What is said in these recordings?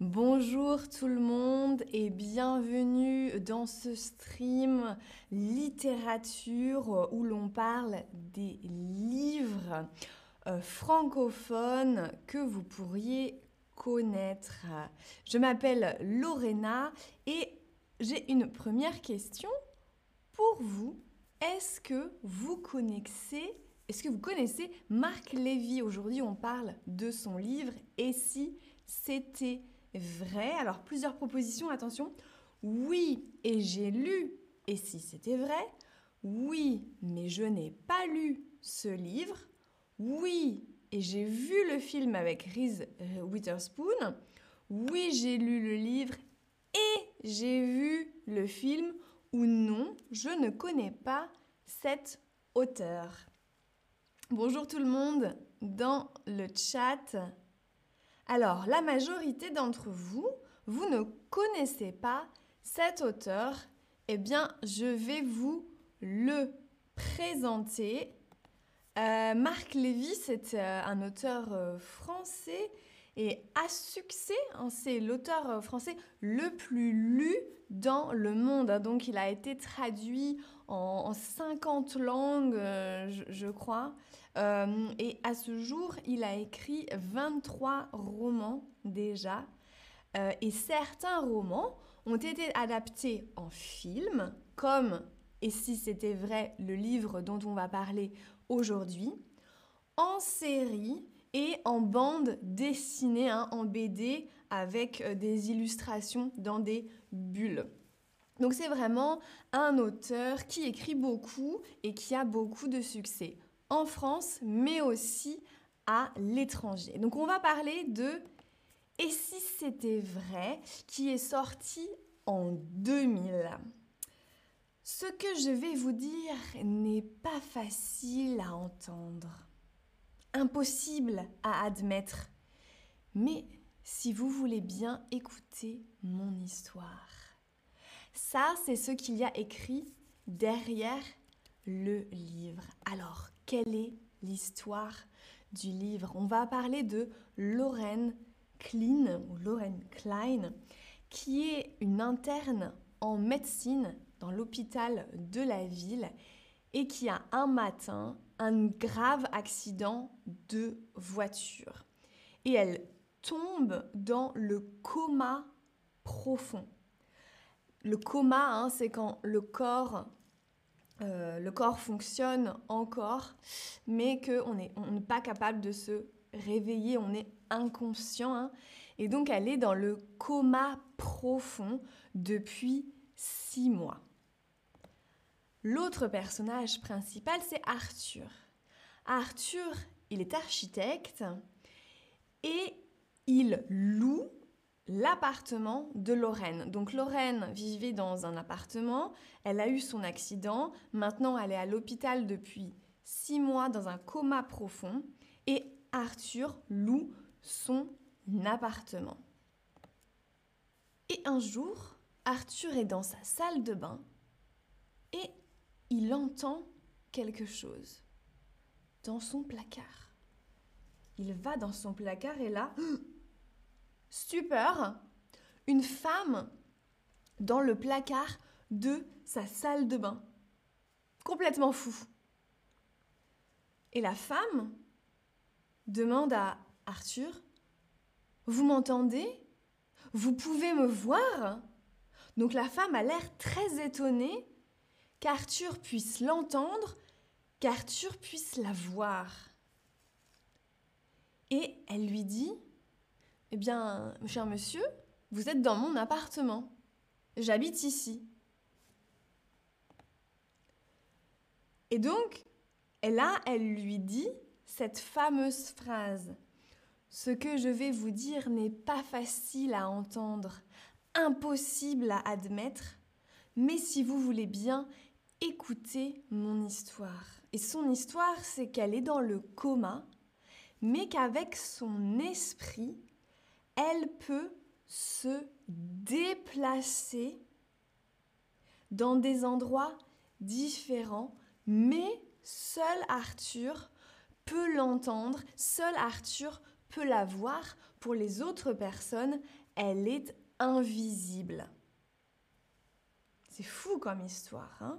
Bonjour tout le monde et bienvenue dans ce stream littérature où l'on parle des livres euh, francophones que vous pourriez connaître. Je m'appelle Lorena et j'ai une première question pour vous. Est-ce que vous connaissez est-ce que vous connaissez Marc Lévy? Aujourd'hui, on parle de son livre Et si c'était vrai? Alors, plusieurs propositions, attention. Oui, et j'ai lu. Et si c'était vrai? Oui, mais je n'ai pas lu ce livre. Oui, et j'ai vu le film avec Reese Witherspoon. Oui, j'ai lu le livre et j'ai vu le film. Ou non, je ne connais pas cet auteur. Bonjour tout le monde dans le chat. Alors, la majorité d'entre vous, vous ne connaissez pas cet auteur. Eh bien, je vais vous le présenter. Euh, Marc Lévy, c'est euh, un auteur euh, français et à succès. Hein, c'est l'auteur français le plus lu dans le monde. Donc, il a été traduit en, 50 langues, je, crois. Euh, et à ce jour, il a écrit 23 romans déjà. Euh, et certains romans ont été adaptés en film, comme, et si c'était vrai, le livre dont on va parler aujourd'hui, en série et en bande dessinée, hein, en BD, avec euh, des illustrations dans des bulles. Donc c'est vraiment un auteur qui écrit beaucoup et qui a beaucoup de succès en France, mais aussi à l'étranger. Donc on va parler de Et si c'était vrai, qui est sorti en 2000. Ce que je vais vous dire n'est pas facile à entendre, impossible à admettre, mais si vous voulez bien écouter mon histoire. Ça, c'est ce qu'il y a écrit derrière le livre. Alors, quelle est l'histoire du livre On va parler de Lorraine Klein, ou Lorraine Klein, qui est une interne en médecine dans l'hôpital de la ville et qui a un matin un grave accident de voiture. Et elle tombe dans le coma profond. Le coma, hein, c'est quand le corps euh, le corps fonctionne encore, mais qu'on n'est on pas capable de se réveiller, on est inconscient. Hein. et donc elle est dans le coma profond depuis six mois. L'autre personnage principal, c'est Arthur. Arthur, il est architecte et il loue l'appartement de Lorraine. Donc Lorraine vivait dans un appartement, elle a eu son accident, maintenant elle est à l'hôpital depuis six mois dans un coma profond et Arthur loue son appartement. Et un jour, Arthur est dans sa salle de bain et il entend quelque chose dans son placard. Il va dans son placard et là, stupeur, une femme dans le placard de sa salle de bain. Complètement fou. Et la femme demande à Arthur, Vous m'entendez? Vous pouvez me voir? Donc la femme a l'air très étonnée qu'Arthur puisse l'entendre, qu'Arthur puisse la voir. Et elle lui dit, eh bien, cher monsieur, vous êtes dans mon appartement. J'habite ici. Et donc, là, elle lui dit cette fameuse phrase. Ce que je vais vous dire n'est pas facile à entendre, impossible à admettre, mais si vous voulez bien, écoutez mon histoire. Et son histoire, c'est qu'elle est dans le coma, mais qu'avec son esprit, elle peut se déplacer dans des endroits différents, mais seul Arthur peut l'entendre, seul Arthur peut la voir pour les autres personnes, elle est invisible. C'est fou comme histoire. Hein?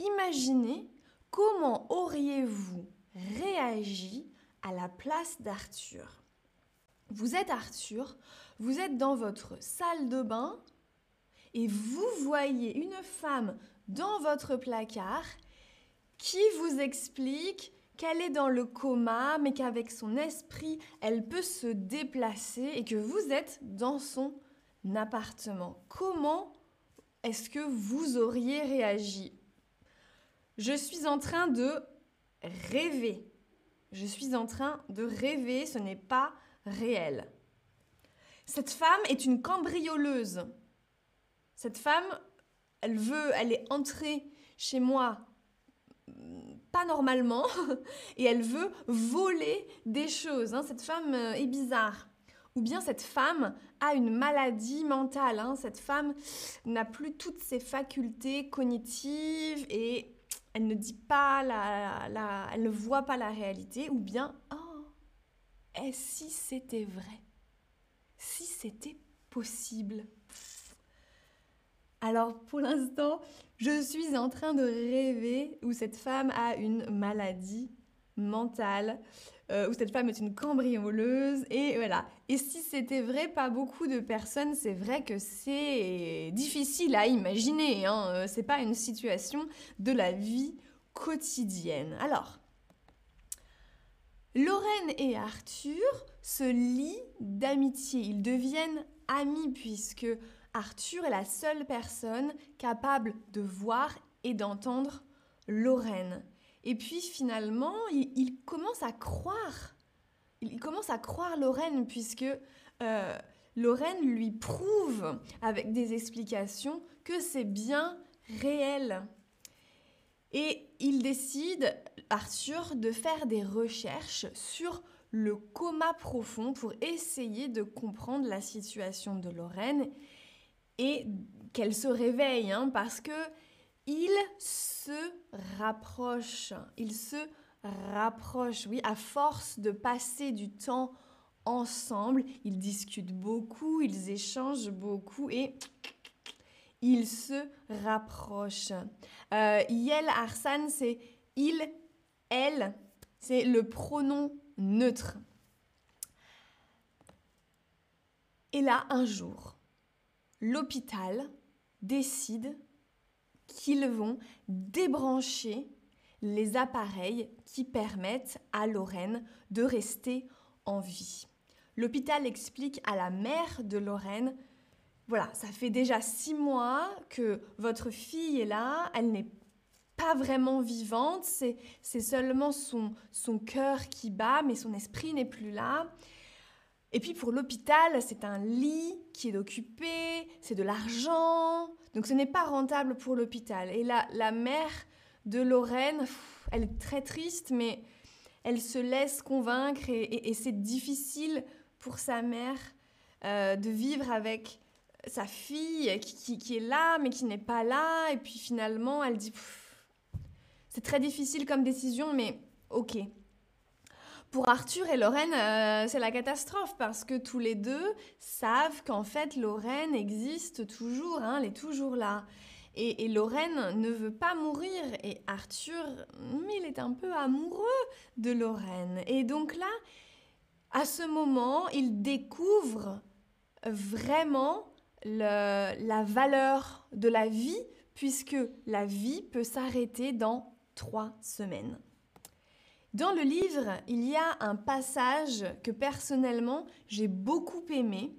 Imaginez comment auriez-vous réagi à la place d'Arthur. Vous êtes Arthur, vous êtes dans votre salle de bain et vous voyez une femme dans votre placard qui vous explique qu'elle est dans le coma, mais qu'avec son esprit, elle peut se déplacer et que vous êtes dans son appartement. Comment est-ce que vous auriez réagi? Je suis en train de rêver. Je suis en train de rêver, ce n'est pas réel. Cette femme est une cambrioleuse. Cette femme, elle veut, elle est entrée chez moi pas normalement et elle veut voler des choses. Hein. Cette femme euh, est bizarre. Ou bien cette femme a une maladie mentale. Hein. Cette femme n'a plus toutes ses facultés cognitives et elle ne dit pas la elle ne voit pas la réalité. Ou bien, oh, et si c'était vrai Si c'était possible alors pour l'instant, je suis en train de rêver où cette femme a une maladie mentale, euh, où cette femme est une cambrioleuse, et voilà. Et si c'était vrai, pas beaucoup de personnes, c'est vrai que c'est difficile à imaginer, hein. Euh, c'est pas une situation de la vie quotidienne. Alors, Lorraine et Arthur se lient d'amitié, ils deviennent amis puisque Arthur est la seule personne capable de voir et d'entendre Lorraine. Et puis finalement, il, commence à croire. Il commence à croire Lorraine puisque euh, Lorraine lui prouve avec des explications que c'est bien réel. Et il décide, Arthur, de faire des recherches sur le coma profond pour essayer de comprendre la situation de Lorraine et qu'elle se réveille, hein, parce que il se rapproche, il se rapproche, oui, à force de passer du temps ensemble, ils discutent beaucoup, ils échangent beaucoup et ils se rapprochent. Euh, Yel Arsan, c'est il, elle, c'est le pronom neutre. Et là, un jour, l'hôpital décide qu'ils vont débrancher les appareils qui permettent à Lorraine de rester en vie. L'hôpital explique à la mère de Lorraine, voilà, ça fait déjà six mois que votre fille est là, elle n'est pas vraiment vivante, c'est seulement son, son cœur qui bat, mais son esprit n'est plus là. Et puis pour l'hôpital, c'est un lit qui est occupé, c'est de l'argent, donc ce n'est pas rentable pour l'hôpital. Et la, la mère de Lorraine, elle est très triste, mais elle se laisse convaincre et, c'est difficile pour sa mère euh, de vivre avec sa fille qui, qui, est là, mais qui n'est pas là. Et puis finalement, elle dit, c'est très difficile comme décision, mais ok, pour Arthur et Lorraine, euh, c'est la catastrophe parce que tous les deux savent qu'en fait Lorraine existe toujours, hein, elle est toujours là. Et, Lorraine ne veut pas mourir et Arthur, il est un peu amoureux de Lorraine. Et donc là, à ce moment, il découvre vraiment la valeur de la vie puisque la vie peut s'arrêter dans trois semaines. Dans le livre, il y a un passage que personnellement j'ai beaucoup aimé.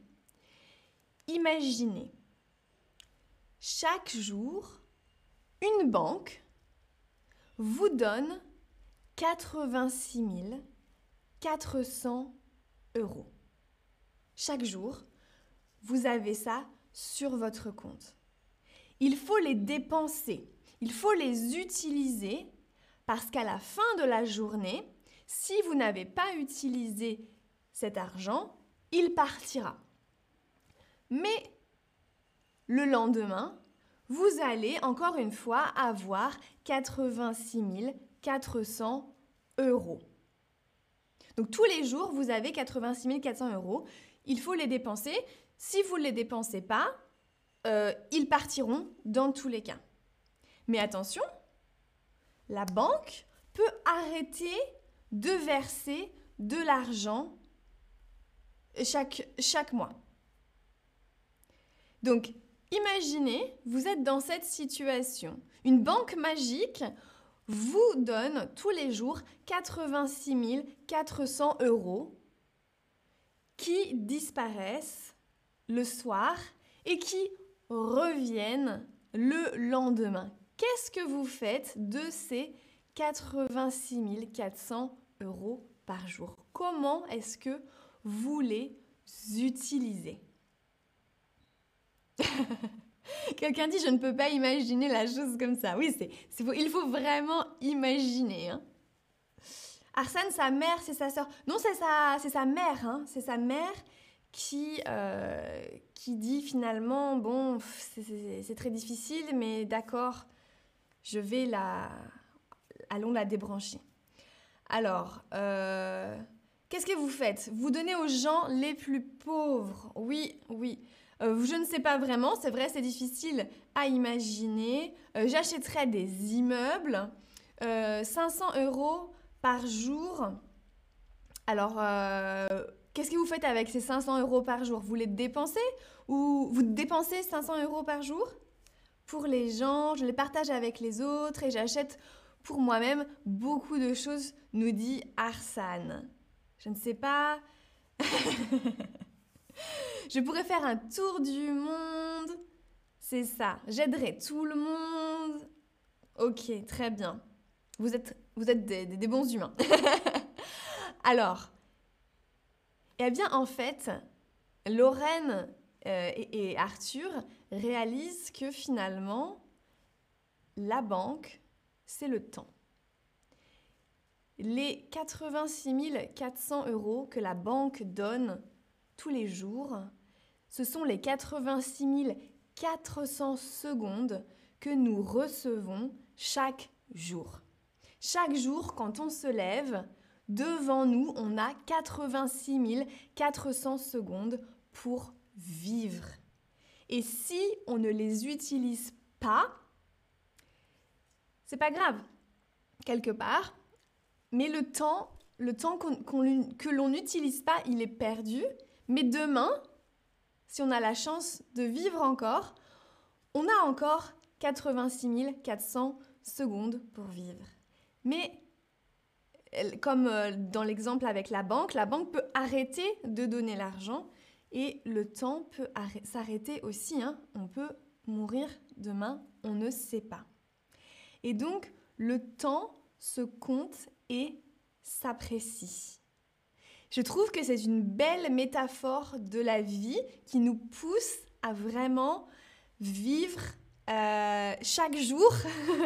Imaginez, chaque jour, une banque vous donne 86 400 euros. Chaque jour, vous avez ça sur votre compte. Il faut les dépenser, il faut les utiliser parce qu'à la fin de la journée, si vous n'avez pas utilisé cet argent, il partira. Mais le lendemain, vous allez encore une fois avoir 86 400 euros. Donc tous les jours, vous avez 86 400 euros. Il faut les dépenser. Si vous ne les dépensez pas, euh, ils partiront dans tous les cas. Mais attention, la banque peut arrêter de verser de l'argent chaque, mois. Donc, imaginez, vous êtes dans cette situation. Une banque magique vous donne tous les jours 86 400 euros qui disparaissent le soir et qui reviennent le lendemain. Qu'est-ce que vous faites de ces 86 400 euros par jour? Comment est-ce que vous les utilisez? Quelqu'un dit je ne peux pas imaginer la chose comme ça. Oui, c'est, il faut vraiment imaginer. Hein. Arsène, sa mère, c'est sa sœur. Non, c'est sa, c'est sa mère. Hein. C'est sa mère qui, euh, qui dit finalement bon, c'est, très difficile, mais d'accord, je vais la, allons la débrancher. Alors, euh, qu'est-ce que vous faites? Vous donnez aux gens les plus pauvres. Oui, oui. Euh, je ne sais pas vraiment, c'est vrai, c'est difficile à imaginer. Euh, j'achèterais des immeubles, 500 euros par jour. Alors, qu'est-ce que vous faites avec ces 500 euros par jour? Vous les dépensez? Ou vous dépensez 500 euros par jour? Pour les gens Je les partage avec les autres et j'achète pour moi-même beaucoup de choses, nous dit Arsane. Je ne sais pas. je pourrais faire un tour du monde. C'est ça. J'aiderai tout le monde. Ok, très bien. Vous êtes, vous êtes des, bons humains. Alors, eh bien, en fait, Lorraine euh, et Arthur réalisent que finalement, la banque c'est le temps. Les 86 400 euros que la banque donne tous les jours, ce sont les 86 400 secondes que nous recevons chaque jour. Chaque jour, quand on se lève, devant nous, on a 86 400 secondes pour vivre. Et si on ne les utilise pas, c'est pas grave, quelque part, mais le temps, le temps que l'on n'utilise pas, il est perdu. Mais demain, si on a la chance de vivre encore, on a encore 86 400 secondes pour vivre. Mais comme euh, dans l'exemple avec la banque, la banque peut arrêter de donner l'argent et le temps peut s'arrêter aussi. Hein. On peut mourir demain, on ne sait pas. Et donc, le temps se compte et s'apprécie. Je trouve que c'est une belle métaphore de la vie qui nous pousse à vraiment vivre euh, chaque jour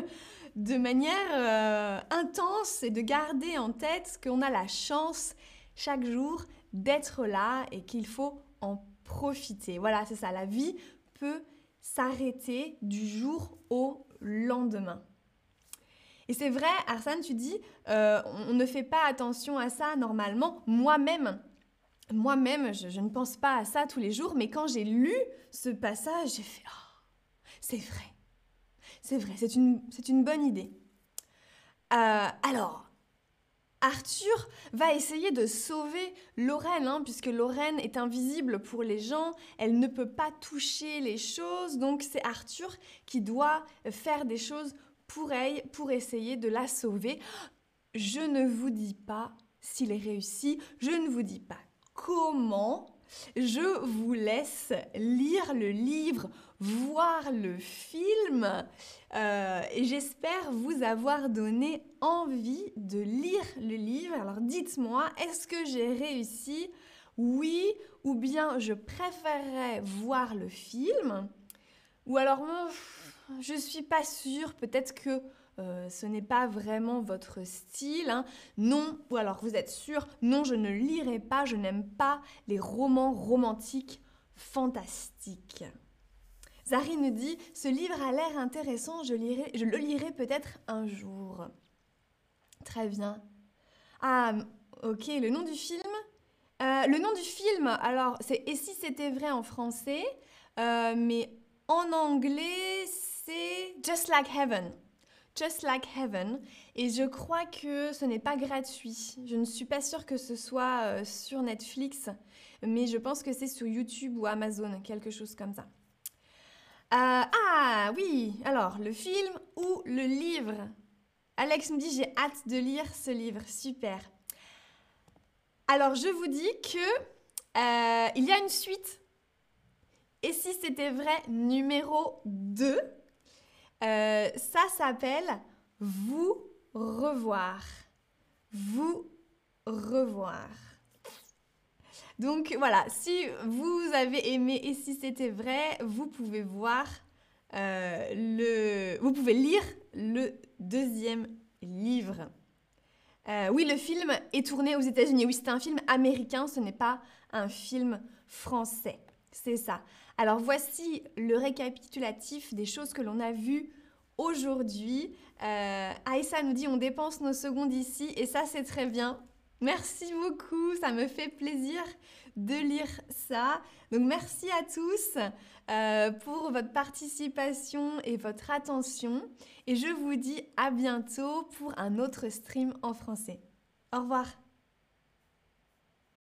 de manière euh, intense et de garder en tête qu'on a la chance chaque jour d'être là et qu'il faut en profiter. Voilà, c'est ça, la vie peut s'arrêter du jour au lendemain. Et c'est vrai, Arsène, tu dis, euh, on ne fait pas attention à ça normalement. Moi-même, moi-même, je, ne pense pas à ça tous les jours, mais quand j'ai lu ce passage, j'ai fait, oh, c'est vrai, c'est vrai, c'est une, c'est une bonne idée. Euh, alors, Arthur va essayer de sauver Lorraine, hein, puisque Lorraine est invisible pour les gens, elle ne peut pas toucher les choses, donc c'est Arthur qui doit faire des choses pour, pour essayer de la sauver. Je ne vous dis pas s'il est réussi, je ne vous dis pas comment. Je vous laisse lire le livre, voir le film euh, et j'espère vous avoir donné envie de lire le livre. Alors dites-moi, est-ce que j'ai réussi? Oui ou bien je préférerais voir le film? Ou alors je suis pas sûre, peut-être que euh, ce n'est pas vraiment votre style. Hein. Non, ou alors vous êtes sûr, non, je ne lirai pas, je n'aime pas les romans romantiques fantastiques. Zari nous dit, ce livre a l'air intéressant, je le lirai peut-être un jour. Très bien. Ah, ok, le nom du film. Euh, le nom du film, alors, c'est Et si c'était vrai en français, euh, mais en anglais, c'est Just Like Heaven. Just Like Heaven. Et je crois que ce n'est pas gratuit. Je ne suis pas sûre que ce soit euh, sur Netflix, mais je pense que c'est sur YouTube ou Amazon, quelque chose comme ça. ah oui, alors le film ou le livre? Alex me dit j'ai hâte de lire ce livre, super. Alors je vous dis que euh, il y a une suite. Et si c'était vrai, numéro 2, euh, ça s'appelle Vous revoir. Vous revoir. Donc voilà, si vous avez aimé et si c'était vrai, vous pouvez voir euh, le... Vous pouvez lire le deuxième livre. Euh, oui, le film est tourné aux États-Unis. Oui, c'est un film américain, ce n'est pas un film français. C'est ça. Alors voici le récapitulatif des choses que l'on a vues aujourd'hui. Euh, Aïssa nous dit on dépense nos secondes ici et ça c'est très bien. Merci beaucoup, ça me fait plaisir de lire ça. Donc merci à tous euh, pour votre participation et votre attention. Et je vous dis à bientôt pour un autre stream en français. Au revoir.